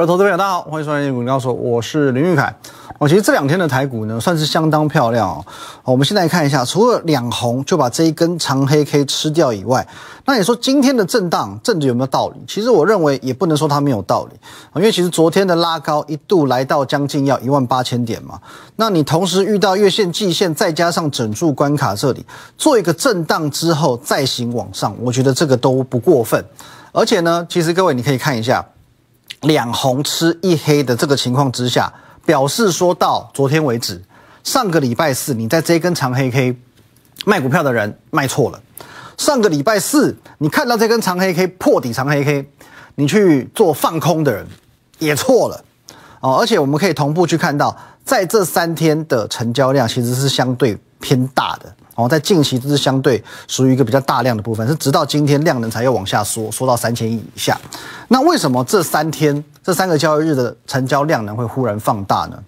各位投资朋友，大家好，欢迎收看《股高手》，我是林玉凯。哦，其实这两天的台股呢，算是相当漂亮哦。我们现在看一下，除了两红就把这一根长黑 K 吃掉以外，那你说今天的震荡，震的有没有道理？其实我认为也不能说它没有道理因为其实昨天的拉高一度来到将近要一万八千点嘛，那你同时遇到月线、季线，再加上整数关卡这里做一个震荡之后再行往上，我觉得这个都不过分。而且呢，其实各位你可以看一下。两红吃一黑的这个情况之下，表示说到昨天为止，上个礼拜四你在这根长黑 K 卖股票的人卖错了。上个礼拜四你看到这根长黑 K 破底长黑 K，你去做放空的人也错了哦。而且我们可以同步去看到，在这三天的成交量其实是相对偏大的。哦，在近期这是相对属于一个比较大量的部分，是直到今天量能才又往下缩，缩到三千亿以下。那为什么这三天这三个交易日的成交量能会忽然放大呢？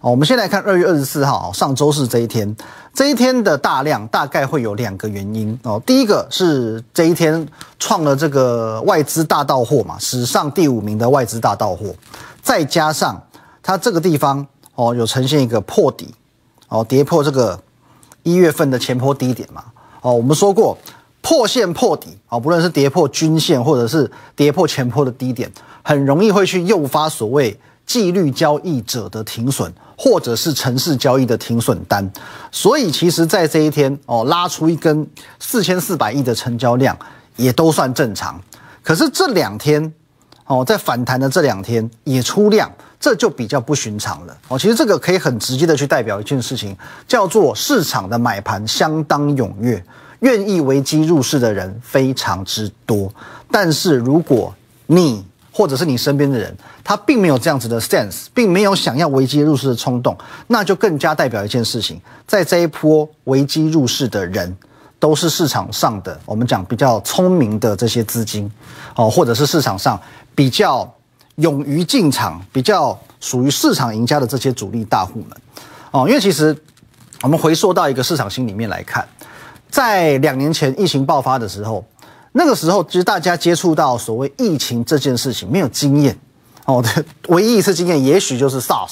哦，我们先来看二月二十四号，上周四这一天，这一天的大量大概会有两个原因哦。第一个是这一天创了这个外资大到货嘛，史上第五名的外资大到货，再加上它这个地方哦有呈现一个破底哦，跌破这个。一月份的前坡低点嘛，哦，我们说过破线破底啊，不论是跌破均线或者是跌破前坡的低点，很容易会去诱发所谓纪律交易者的停损，或者是城市交易的停损单。所以其实，在这一天哦，拉出一根四千四百亿的成交量，也都算正常。可是这两天哦，在反弹的这两天也出量。这就比较不寻常了哦。其实这个可以很直接的去代表一件事情，叫做市场的买盘相当踊跃，愿意危机入市的人非常之多。但是如果你或者是你身边的人，他并没有这样子的 sense，并没有想要危机入市的冲动，那就更加代表一件事情，在这一波危机入市的人，都是市场上的我们讲比较聪明的这些资金哦，或者是市场上比较。勇于进场、比较属于市场赢家的这些主力大户们，哦，因为其实我们回溯到一个市场心里面来看，在两年前疫情爆发的时候，那个时候其实大家接触到所谓疫情这件事情没有经验，哦，唯一一次经验也许就是 SARS。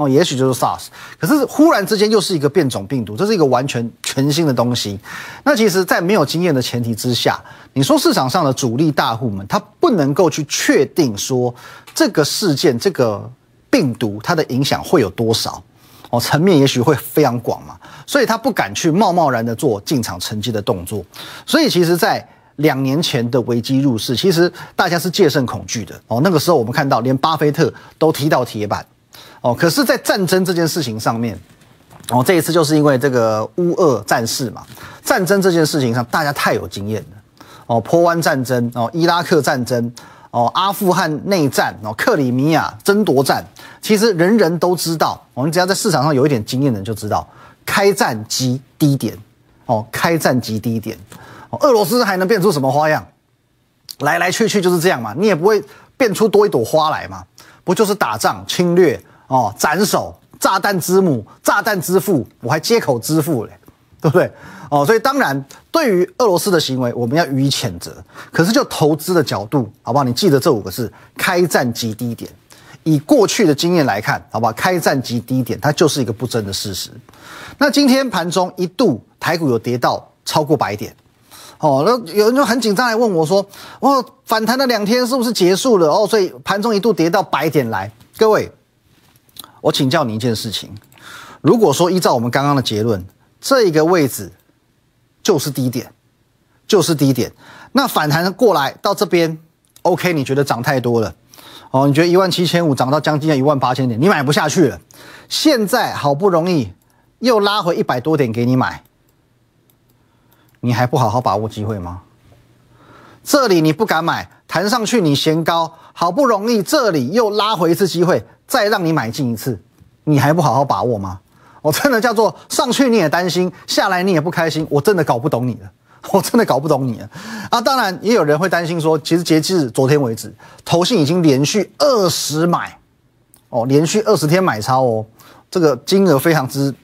哦，也许就是 SARS，可是忽然之间又是一个变种病毒，这是一个完全全新的东西。那其实，在没有经验的前提之下，你说市场上的主力大户们，他不能够去确定说这个事件、这个病毒它的影响会有多少，哦，层面也许会非常广嘛，所以他不敢去贸贸然的做进场承接的动作。所以，其实，在两年前的危机入市，其实大家是戒慎恐惧的。哦，那个时候我们看到，连巴菲特都踢到铁板。哦，可是，在战争这件事情上面，哦，这一次就是因为这个乌俄战事嘛，战争这件事情上，大家太有经验了。哦，波湾战争，哦，伊拉克战争，哦，阿富汗内战，哦，克里米亚争夺战，其实人人都知道。我们只要在市场上有一点经验的人就知道，开战即低点，哦，开战即低点。哦，俄罗斯还能变出什么花样？来来去去就是这样嘛，你也不会变出多一朵花来嘛，不就是打仗侵略？哦，斩首，炸弹之母，炸弹之父，我还接口支付嘞，对不对？哦，所以当然，对于俄罗斯的行为，我们要予以谴责。可是就投资的角度，好不好？你记得这五个字：开战即低点。以过去的经验来看，好不好？开战即低点，它就是一个不争的事实。那今天盘中一度台股有跌到超过百点，哦，那有人就很紧张来问我说：“哦，反弹了两天是不是结束了？”哦，所以盘中一度跌到百点来，各位。我请教你一件事情：如果说依照我们刚刚的结论，这一个位置就是低点，就是低点，那反弹过来到这边，OK？你觉得涨太多了？哦，你觉得一万七千五涨到将近一万八千点，你买不下去了。现在好不容易又拉回一百多点给你买，你还不好好把握机会吗？这里你不敢买，弹上去你嫌高，好不容易这里又拉回一次机会。再让你买进一次，你还不好好把握吗？我真的叫做上去你也担心，下来你也不开心，我真的搞不懂你了，我真的搞不懂你了啊！当然也有人会担心说，其实截至昨天为止，投信已经连续二十买，哦，连续二十天买超哦，这个金额非常之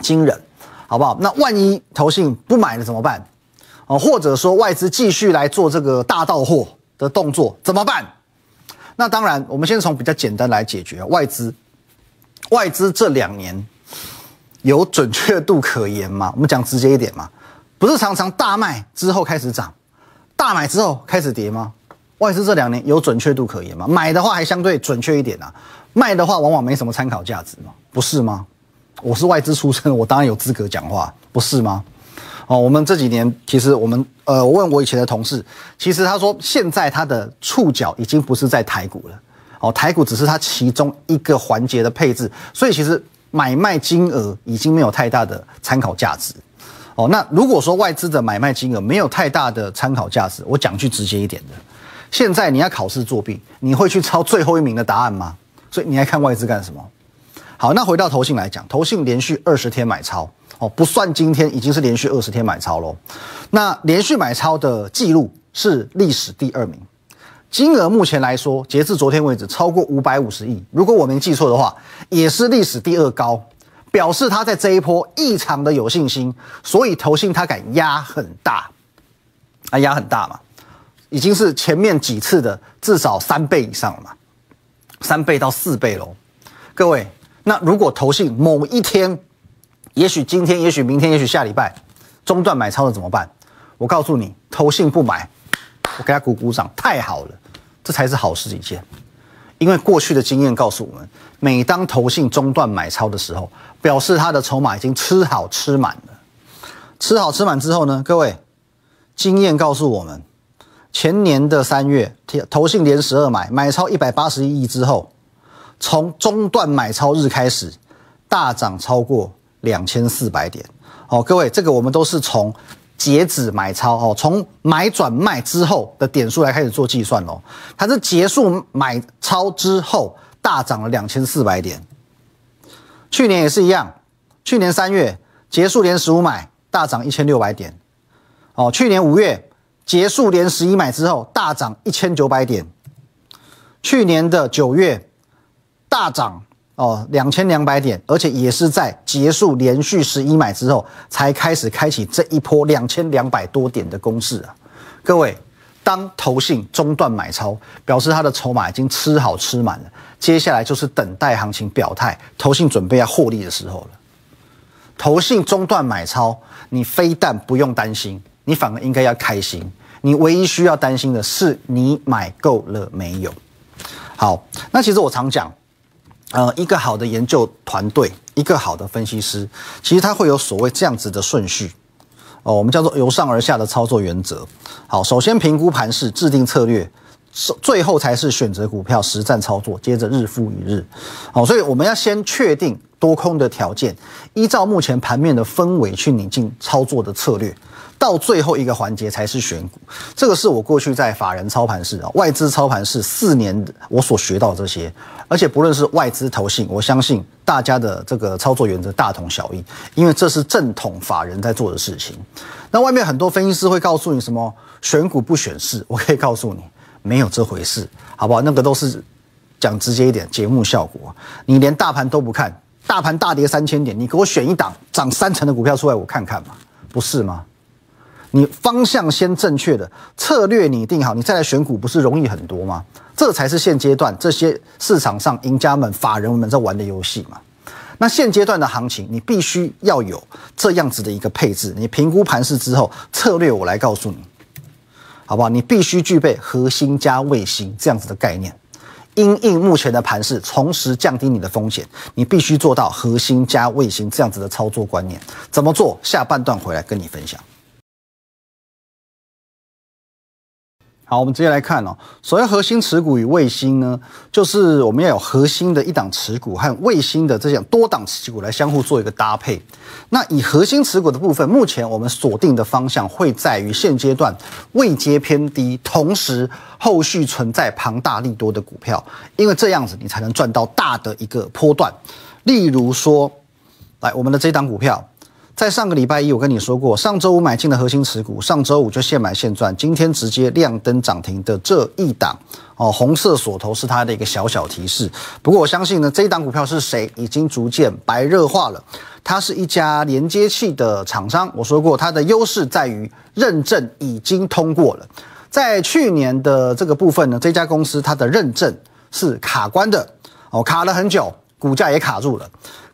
惊人，好不好？那万一投信不买了怎么办？哦，或者说外资继续来做这个大到货的动作怎么办？那当然，我们先从比较简单来解决外资。外资这两年有准确度可言吗？我们讲直接一点嘛，不是常常大卖之后开始涨，大买之后开始跌吗？外资这两年有准确度可言吗？买的话还相对准确一点啊，卖的话往往没什么参考价值嘛，不是吗？我是外资出身，我当然有资格讲话，不是吗？哦，我们这几年其实我们呃，我问我以前的同事，其实他说现在他的触角已经不是在台股了，哦，台股只是他其中一个环节的配置，所以其实买卖金额已经没有太大的参考价值。哦，那如果说外资的买卖金额没有太大的参考价值，我讲句直接一点的，现在你要考试作弊，你会去抄最后一名的答案吗？所以你还看外资干什么？好，那回到投信来讲，投信连续二十天买超哦，不算今天已经是连续二十天买超喽。那连续买超的记录是历史第二名，金额目前来说，截至昨天为止超过五百五十亿，如果我没记错的话，也是历史第二高，表示他在这一波异常的有信心，所以投信他敢压很大，啊压很大嘛，已经是前面几次的至少三倍以上了嘛，三倍到四倍喽，各位。那如果投信某一天，也许今天，也许明天，也许下礼拜中断买超了怎么办？我告诉你，投信不买，我给他鼓鼓掌，太好了，这才是好事一件。因为过去的经验告诉我们，每当投信中断买超的时候，表示他的筹码已经吃好吃满了。吃好吃满之后呢，各位，经验告诉我们，前年的三月，投信连十二买，买超一百八十一亿之后。从中断买超日开始，大涨超过两千四百点。哦，各位，这个我们都是从截止买超哦，从买转卖之后的点数来开始做计算哦。它是结束买超之后大涨了两千四百点。去年也是一样，去年三月结束连十五买大涨一千六百点。哦，去年五月结束连十一买之后大涨一千九百点。去年的九月。大涨哦，两千两百点，而且也是在结束连续十一买之后，才开始开启这一波两千两百多点的攻势啊！各位，当投信中断买超，表示他的筹码已经吃好吃满了，接下来就是等待行情表态，投信准备要获利的时候了。投信中断买超，你非但不用担心，你反而应该要开心。你唯一需要担心的是，你买够了没有？好，那其实我常讲。呃，一个好的研究团队，一个好的分析师，其实他会有所谓这样子的顺序，哦，我们叫做由上而下的操作原则。好，首先评估盘势，制定策略，最后才是选择股票实战操作，接着日复一日。好，所以我们要先确定多空的条件，依照目前盘面的氛围去拟定操作的策略。到最后一个环节才是选股，这个是我过去在法人操盘室啊、外资操盘室四年我所学到这些，而且不论是外资投信，我相信大家的这个操作原则大同小异，因为这是正统法人在做的事情。那外面很多分析师会告诉你什么选股不选市，我可以告诉你没有这回事，好不好？那个都是讲直接一点，节目效果。你连大盘都不看，大盘大跌三千点，你给我选一档涨三成的股票出来，我看看嘛，不是吗？你方向先正确的策略你定好，你再来选股不是容易很多吗？这才是现阶段这些市场上赢家们、法人们在玩的游戏嘛。那现阶段的行情，你必须要有这样子的一个配置。你评估盘势之后，策略我来告诉你，好不好？你必须具备核心加卫星这样子的概念，因应目前的盘势，同时降低你的风险。你必须做到核心加卫星这样子的操作观念。怎么做？下半段回来跟你分享。好，我们直接来看哦。所谓核心持股与卫星呢，就是我们要有核心的一档持股和卫星的这样多档持股来相互做一个搭配。那以核心持股的部分，目前我们锁定的方向会在于现阶段位阶偏低，同时后续存在庞大利多的股票，因为这样子你才能赚到大的一个波段。例如说，来我们的这一档股票。在上个礼拜一，我跟你说过，上周五买进的核心持股，上周五就现买现赚，今天直接亮灯涨停的这一档哦，红色锁头是它的一个小小提示。不过我相信呢，这一档股票是谁已经逐渐白热化了。它是一家连接器的厂商，我说过它的优势在于认证已经通过了。在去年的这个部分呢，这家公司它的认证是卡关的哦，卡了很久，股价也卡住了。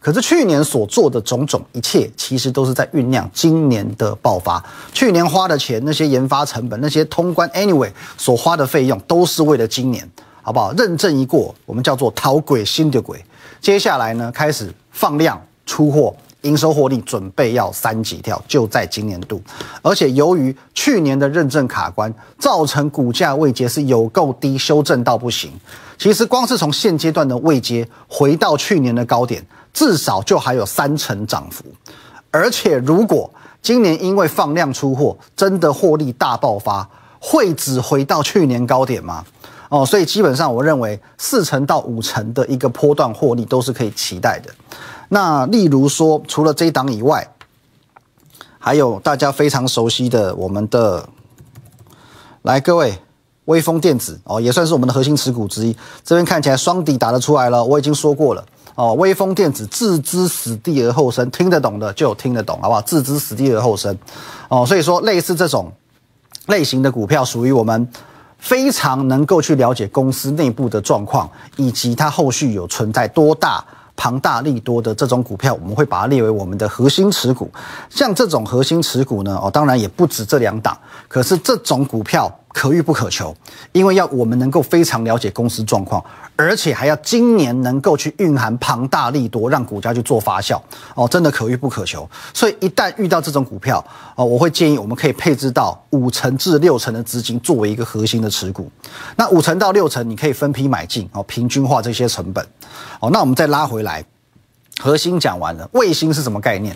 可是去年所做的种种一切，其实都是在酝酿今年的爆发。去年花的钱，那些研发成本，那些通关，anyway 所花的费用，都是为了今年，好不好？认证一过，我们叫做淘鬼新的鬼。接下来呢，开始放量出货。营收获利准备要三级跳，就在今年度，而且由于去年的认证卡关，造成股价位阶是有够低，修正到不行。其实光是从现阶段的位阶回到去年的高点，至少就还有三成涨幅。而且如果今年因为放量出货，真的获利大爆发，会只回到去年高点吗？哦，所以基本上我认为四成到五成的一个波段获利都是可以期待的。那例如说，除了这一档以外，还有大家非常熟悉的我们的，来各位，微风电子哦，也算是我们的核心持股之一。这边看起来双底打得出来了，我已经说过了哦。微风电子置之死地而后生，听得懂的就听得懂，好不好？置之死地而后生哦，所以说类似这种类型的股票，属于我们非常能够去了解公司内部的状况，以及它后续有存在多大。庞大利多的这种股票，我们会把它列为我们的核心持股。像这种核心持股呢，哦，当然也不止这两档。可是这种股票可遇不可求，因为要我们能够非常了解公司状况，而且还要今年能够去蕴含庞大利多，让股价去做发酵。哦，真的可遇不可求。所以一旦遇到这种股票，哦，我会建议我们可以配置到五成至六成的资金作为一个核心的持股。那五成到六成，你可以分批买进，哦，平均化这些成本。哦，那我们再拉回来，核心讲完了，卫星是什么概念？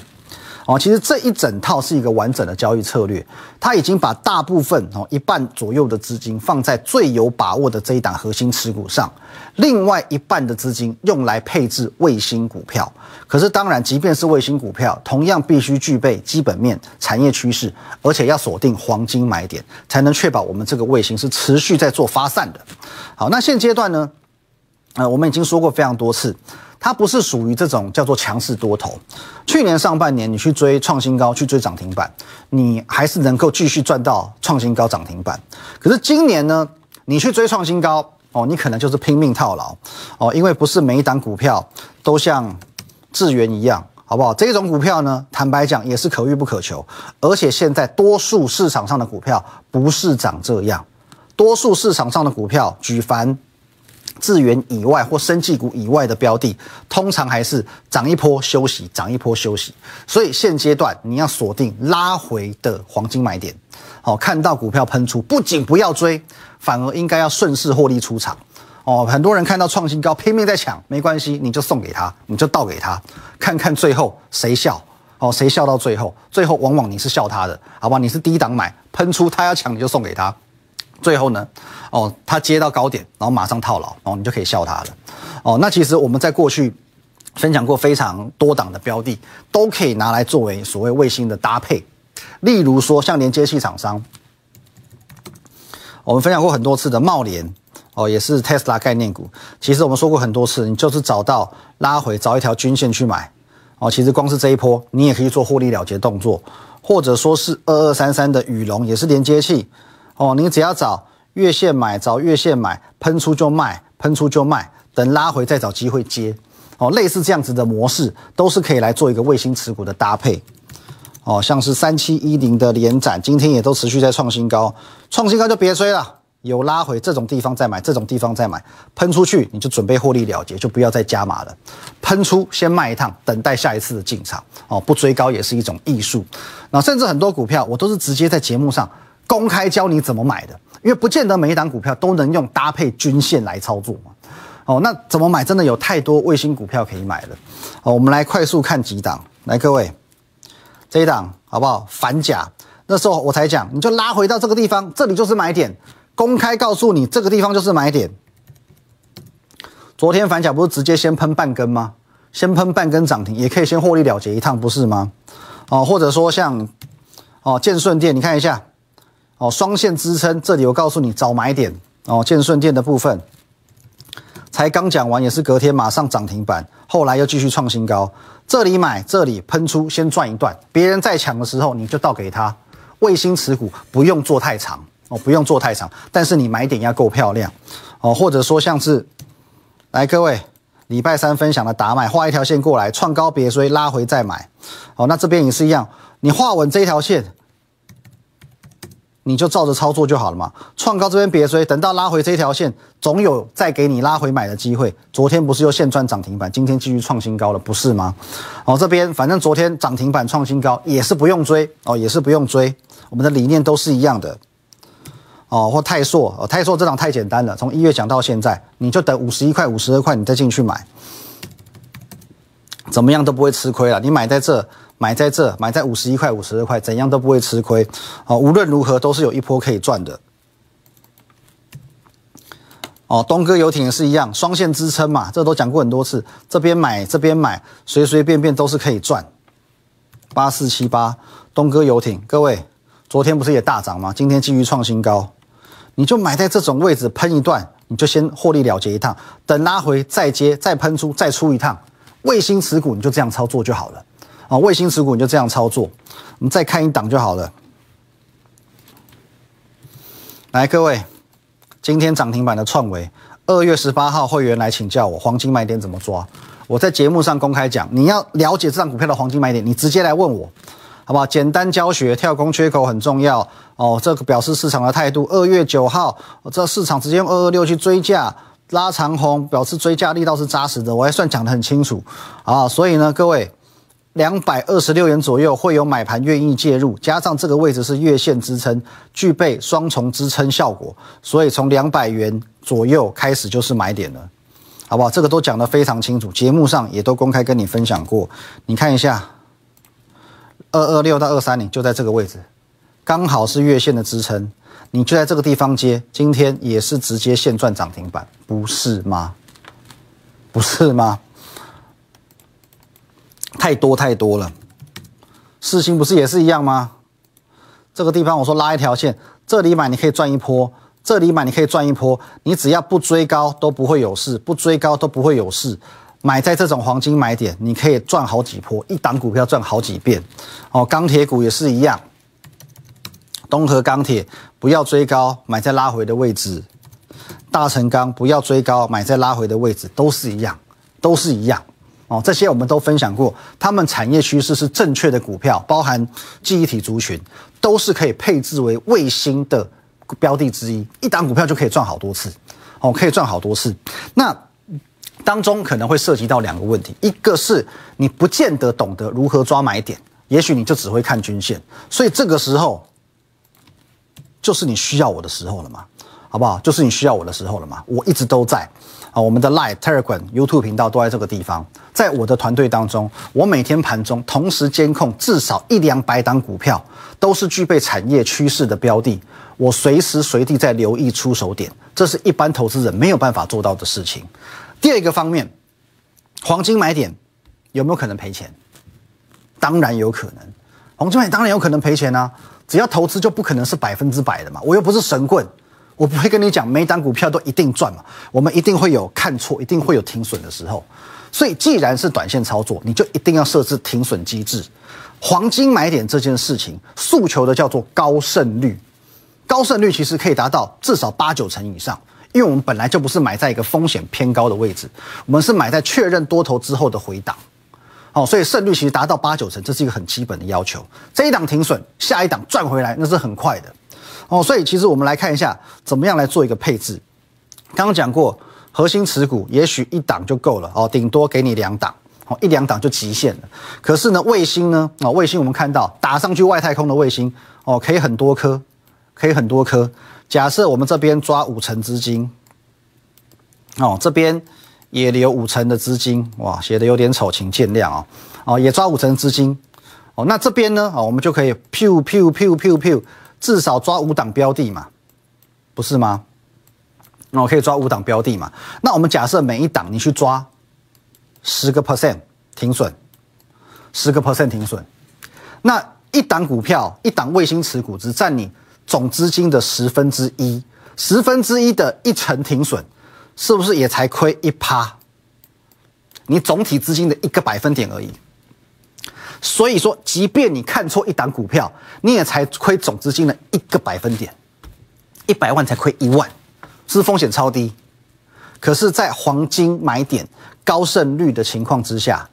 哦，其实这一整套是一个完整的交易策略，它已经把大部分哦一半左右的资金放在最有把握的这一档核心持股上，另外一半的资金用来配置卫星股票。可是当然，即便是卫星股票，同样必须具备基本面、产业趋势，而且要锁定黄金买点，才能确保我们这个卫星是持续在做发散的。好，那现阶段呢？呃，我们已经说过非常多次，它不是属于这种叫做强势多头。去年上半年你去追创新高，去追涨停板，你还是能够继续赚到创新高涨停板。可是今年呢，你去追创新高哦，你可能就是拼命套牢哦，因为不是每一档股票都像智源一样，好不好？这种股票呢，坦白讲也是可遇不可求。而且现在多数市场上的股票不是长这样，多数市场上的股票举凡。资源以外或生技股以外的标的，通常还是涨一波休息，涨一波休息。所以现阶段你要锁定拉回的黄金买点。好，看到股票喷出，不仅不要追，反而应该要顺势获利出场。哦，很多人看到创新高拼命在抢，没关系，你就送给他，你就倒给他，看看最后谁笑。哦，谁笑到最后？最后往往你是笑他的，好吧？你是低档买喷出，他要抢你就送给他。最后呢，哦，他接到高点，然后马上套牢，哦，你就可以笑他了，哦，那其实我们在过去分享过非常多档的标的，都可以拿来作为所谓卫星的搭配，例如说像连接器厂商，我们分享过很多次的茂联，哦，也是 Tesla 概念股，其实我们说过很多次，你就是找到拉回找一条均线去买，哦，其实光是这一波，你也可以做获利了结动作，或者说是二二三三的宇龙，也是连接器。哦，你只要找月线买，找月线买，喷出就卖，喷出就卖，等拉回再找机会接。哦，类似这样子的模式，都是可以来做一个卫星持股的搭配。哦，像是三七一零的连展，今天也都持续在创新高，创新高就别追了，有拉回这种地方再买，这种地方再买，喷出去你就准备获利了结，就不要再加码了。喷出先卖一趟，等待下一次的进场。哦，不追高也是一种艺术。那甚至很多股票，我都是直接在节目上。公开教你怎么买的，因为不见得每一档股票都能用搭配均线来操作嘛。哦，那怎么买？真的有太多卫星股票可以买了。哦，我们来快速看几档。来，各位，这一档好不好？反甲那时候我才讲，你就拉回到这个地方，这里就是买点。公开告诉你，这个地方就是买点。昨天反甲不是直接先喷半根吗？先喷半根涨停，也可以先获利了结一趟，不是吗？哦，或者说像哦建顺店，你看一下。哦，双线支撑，这里我告诉你找买点哦。建顺店的部分才刚讲完，也是隔天马上涨停板，后来又继续创新高。这里买，这里喷出，先赚一段。别人在抢的时候，你就倒给他。卫星持股不用做太长哦，不用做太长，但是你买点要够漂亮哦。或者说像是来，各位，礼拜三分享的打买，画一条线过来，创高别追，拉回再买。哦，那这边也是一样，你画稳这条线。你就照着操作就好了嘛。创高这边别追，等到拉回这条线，总有再给你拉回买的机会。昨天不是又现赚涨停板，今天继续创新高了，不是吗？哦，这边反正昨天涨停板创新高也是不用追哦，也是不用追。我们的理念都是一样的哦。或泰硕哦，泰硕这档太简单了，从一月讲到现在，你就等五十一块、五十二块，你再进去买，怎么样都不会吃亏了。你买在这。买在这，买在五十一块、五十二块，怎样都不会吃亏。哦，无论如何都是有一波可以赚的。哦，东哥游艇也是一样，双线支撑嘛，这都讲过很多次。这边买，这边买，随随便便都是可以赚。八四七八，东哥游艇，各位，昨天不是也大涨吗？今天继续创新高，你就买在这种位置喷一段，你就先获利了结一趟，等拉回再接，再喷出，再出一趟。卫星持股你就这样操作就好了。啊，卫星持股你就这样操作，我们再看一档就好了。来，各位，今天涨停板的创维，二月十八号会员来请教我黄金买点怎么抓，我在节目上公开讲，你要了解这张股票的黄金买点，你直接来问我，好不好？简单教学，跳空缺口很重要哦，这个表示市场的态度。二月九号，这市场直接用二二六去追价拉长红，表示追价力道是扎实的，我还算讲得很清楚啊，所以呢，各位。两百二十六元左右会有买盘愿意介入，加上这个位置是月线支撑，具备双重支撑效果，所以从两百元左右开始就是买点了，好不好？这个都讲得非常清楚，节目上也都公开跟你分享过。你看一下，二二六到二三零就在这个位置，刚好是月线的支撑，你就在这个地方接，今天也是直接现赚涨停板，不是吗？不是吗？太多太多了，四星不是也是一样吗？这个地方我说拉一条线，这里买你可以赚一波，这里买你可以赚一波，你只要不追高都不会有事，不追高都不会有事。买在这种黄金买点，你可以赚好几波，一档股票赚好几遍。哦，钢铁股也是一样，东河钢铁不要追高，买在拉回的位置；大成钢不要追高，买在拉回的位置，都是一样，都是一样。哦，这些我们都分享过，他们产业趋势是正确的股票，包含记忆体族群，都是可以配置为卫星的标的之一，一档股票就可以赚好多次，哦，可以赚好多次。那当中可能会涉及到两个问题，一个是你不见得懂得如何抓买点，也许你就只会看均线，所以这个时候就是你需要我的时候了嘛，好不好？就是你需要我的时候了嘛，我一直都在。啊，我们的 Live、Telegram、YouTube 频道都在这个地方。在我的团队当中，我每天盘中同时监控至少一两百档股票，都是具备产业趋势的标的。我随时随地在留意出手点，这是一般投资人没有办法做到的事情。第二个方面，黄金买点有没有可能赔钱？当然有可能，黄金买当然有可能赔钱啊！只要投资就不可能是百分之百的嘛，我又不是神棍。我不会跟你讲每档股票都一定赚嘛，我们一定会有看错，一定会有停损的时候。所以既然是短线操作，你就一定要设置停损机制。黄金买点这件事情，诉求的叫做高胜率，高胜率其实可以达到至少八九成以上，因为我们本来就不是买在一个风险偏高的位置，我们是买在确认多头之后的回档。哦，所以胜率其实达到八九成，这是一个很基本的要求。这一档停损，下一档赚回来，那是很快的。哦，所以其实我们来看一下，怎么样来做一个配置。刚刚讲过，核心持股也许一档就够了哦，顶多给你两档，哦，一两档就极限了。可是呢，卫星呢，哦，卫星我们看到打上去外太空的卫星，哦，可以很多颗，可以很多颗。假设我们这边抓五成资金，哦，这边也留五成的资金，哇，写的有点丑，请见谅哦。哦，也抓五成资金，哦，那这边呢，哦，我们就可以 pew pew pew pew pew。至少抓五档标的嘛，不是吗？那我可以抓五档标的嘛？那我们假设每一档你去抓十个 percent 停损，十个 percent 停损，那一档股票一档卫星持股只占你总资金的十分之一，十分之一的一成停损，是不是也才亏一趴？你总体资金的一个百分点而已。所以说，即便你看错一档股票，你也才亏总资金的一个百分点，一百万才亏一万，是风险超低。可是，在黄金买点高胜率的情况之下，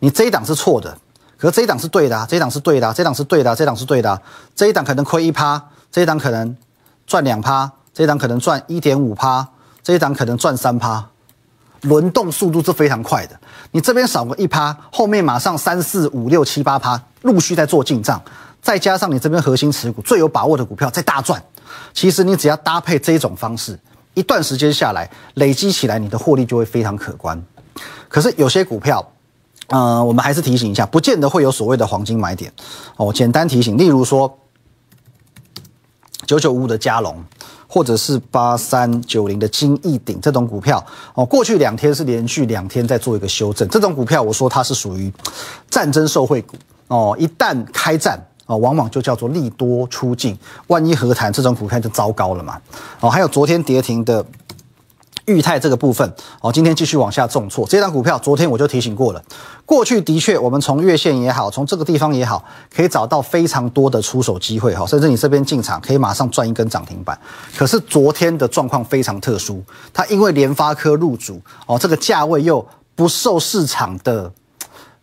你这一档是错的，可是这一档是对的，这一档是对的，这一档是对的，这一档是对的，这一档可能亏一趴，这一档可能赚两趴，这一档可能赚一点五趴，这一档可能赚三趴，轮动速度是非常快的。你这边少个一趴，后面马上三四五六七八趴陆续在做进账，再加上你这边核心持股最有把握的股票在大赚，其实你只要搭配这种方式。一段时间下来，累积起来，你的获利就会非常可观。可是有些股票，呃，我们还是提醒一下，不见得会有所谓的黄金买点哦。简单提醒，例如说九九五五的嘉龙，或者是八三九零的金逸鼎这种股票哦，过去两天是连续两天在做一个修正。这种股票，我说它是属于战争受惠股哦，一旦开战。哦，往往就叫做利多出尽，万一和谈这种股票就糟糕了嘛。哦，还有昨天跌停的裕泰这个部分，哦，今天继续往下重挫。这张股票昨天我就提醒过了，过去的确我们从月线也好，从这个地方也好，可以找到非常多的出手机会哈，甚至你这边进场可以马上赚一根涨停板。可是昨天的状况非常特殊，它因为联发科入主，哦，这个价位又不受市场的。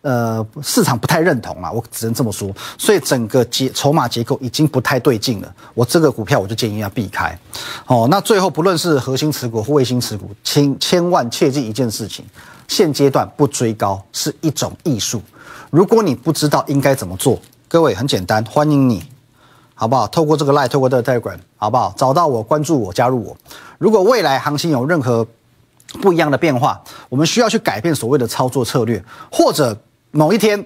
呃，市场不太认同啊，我只能这么说，所以整个结筹码结构已经不太对劲了。我这个股票我就建议要避开。哦，那最后不论是核心持股或卫星持股，请千万切记一件事情：现阶段不追高是一种艺术。如果你不知道应该怎么做，各位很简单，欢迎你，好不好？透过这个 line，透过这个 telegram，好不好？找到我，关注我，加入我。如果未来行情有任何不一样的变化，我们需要去改变所谓的操作策略，或者。某一天，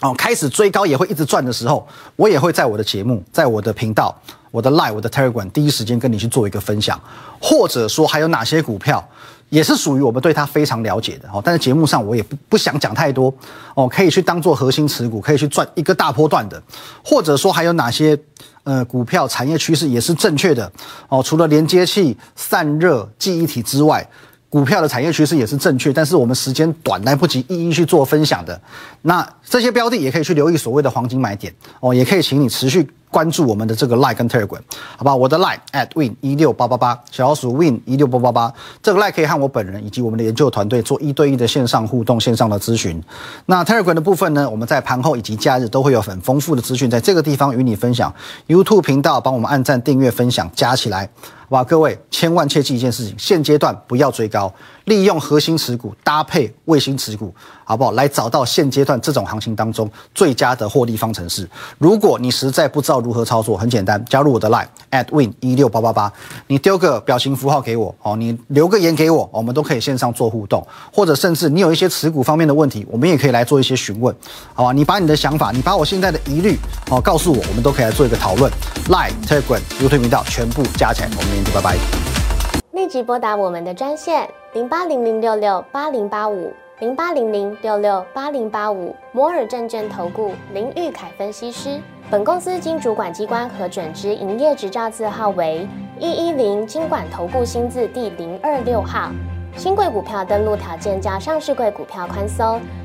哦，开始追高也会一直赚的时候，我也会在我的节目、在我的频道、我的 Live、我的 Telegram 第一时间跟你去做一个分享，或者说还有哪些股票也是属于我们对它非常了解的哦。但是节目上我也不不想讲太多哦，可以去当做核心持股，可以去赚一个大波段的，或者说还有哪些呃股票产业趋势也是正确的哦。除了连接器、散热、记忆体之外。股票的产业趋势也是正确，但是我们时间短，来不及一一去做分享的。那这些标的也可以去留意所谓的黄金买点哦，也可以请你持续。关注我们的这个 Like 跟 Telegram，好吧？我的 Like at win 一六八八八，小老鼠 win 一六八八八，这个 Like 可以和我本人以及我们的研究团队做一对一的线上互动、线上的咨询。那 Telegram 的部分呢？我们在盘后以及假日都会有很丰富的资讯，在这个地方与你分享。YouTube 频道帮我们按赞、订阅、分享，加起来，好吧？各位千万切记一件事情：现阶段不要追高，利用核心持股搭配卫星持股，好不好？来找到现阶段这种行情当中最佳的获利方程式。如果你实在不知道，如何操作很简单，加入我的 line at win 一六八八八，你丢个表情符号给我哦，你留个言给我，我们都可以线上做互动，或者甚至你有一些持股方面的问题，我们也可以来做一些询问，好吧？你把你的想法，你把我现在的疑虑哦告诉我，我们都可以来做一个讨论。Line telegram YouTube 频道全部加起来，我们明天拜拜。立即拨打我们的专线零八零零六六八零八五零八零零六六八零八五摩尔证券投顾林玉凯分析师。本公司经主管机关核准之营业执照字号为一一零金管投顾新字第零二六号。新贵股票登录条件较上市贵股票宽松，